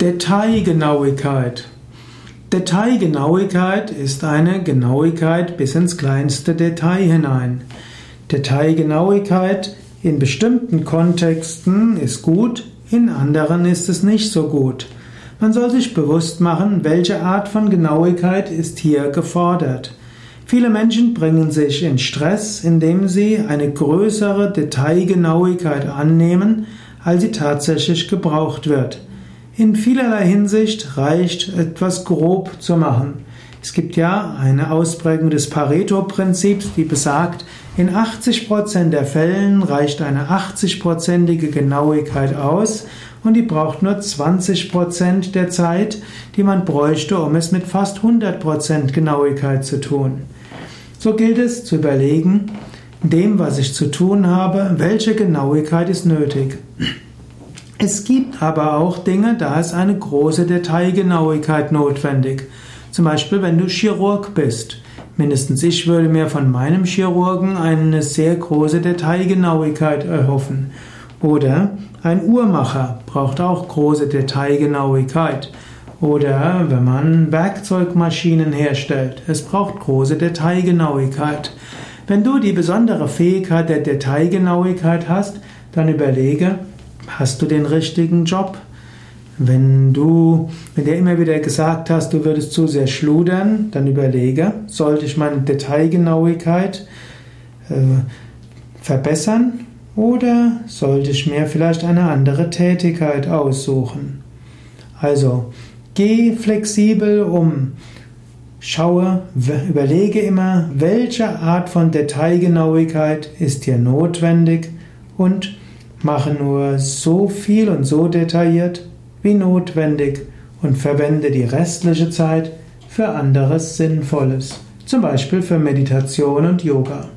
Detailgenauigkeit. Detailgenauigkeit ist eine Genauigkeit bis ins kleinste Detail hinein. Detailgenauigkeit in bestimmten Kontexten ist gut, in anderen ist es nicht so gut. Man soll sich bewusst machen, welche Art von Genauigkeit ist hier gefordert. Viele Menschen bringen sich in Stress, indem sie eine größere Detailgenauigkeit annehmen, als sie tatsächlich gebraucht wird. In vielerlei Hinsicht reicht etwas grob zu machen. Es gibt ja eine Ausprägung des Pareto-Prinzips, die besagt, in 80% der Fällen reicht eine 80%ige Genauigkeit aus und die braucht nur 20% der Zeit, die man bräuchte, um es mit fast 100% Genauigkeit zu tun. So gilt es zu überlegen, dem, was ich zu tun habe, welche Genauigkeit ist nötig. Es gibt aber auch Dinge, da ist eine große Detailgenauigkeit notwendig. Zum Beispiel, wenn du Chirurg bist. Mindestens ich würde mir von meinem Chirurgen eine sehr große Detailgenauigkeit erhoffen. Oder ein Uhrmacher braucht auch große Detailgenauigkeit. Oder wenn man Werkzeugmaschinen herstellt, es braucht große Detailgenauigkeit. Wenn du die besondere Fähigkeit der Detailgenauigkeit hast, dann überlege, Hast du den richtigen Job? Wenn du, wenn dir immer wieder gesagt hast, du würdest zu sehr schludern, dann überlege, sollte ich meine Detailgenauigkeit äh, verbessern oder sollte ich mir vielleicht eine andere Tätigkeit aussuchen? Also, geh flexibel um. Schaue, überlege immer, welche Art von Detailgenauigkeit ist dir notwendig und Mache nur so viel und so detailliert wie notwendig und verwende die restliche Zeit für anderes Sinnvolles, zum Beispiel für Meditation und Yoga.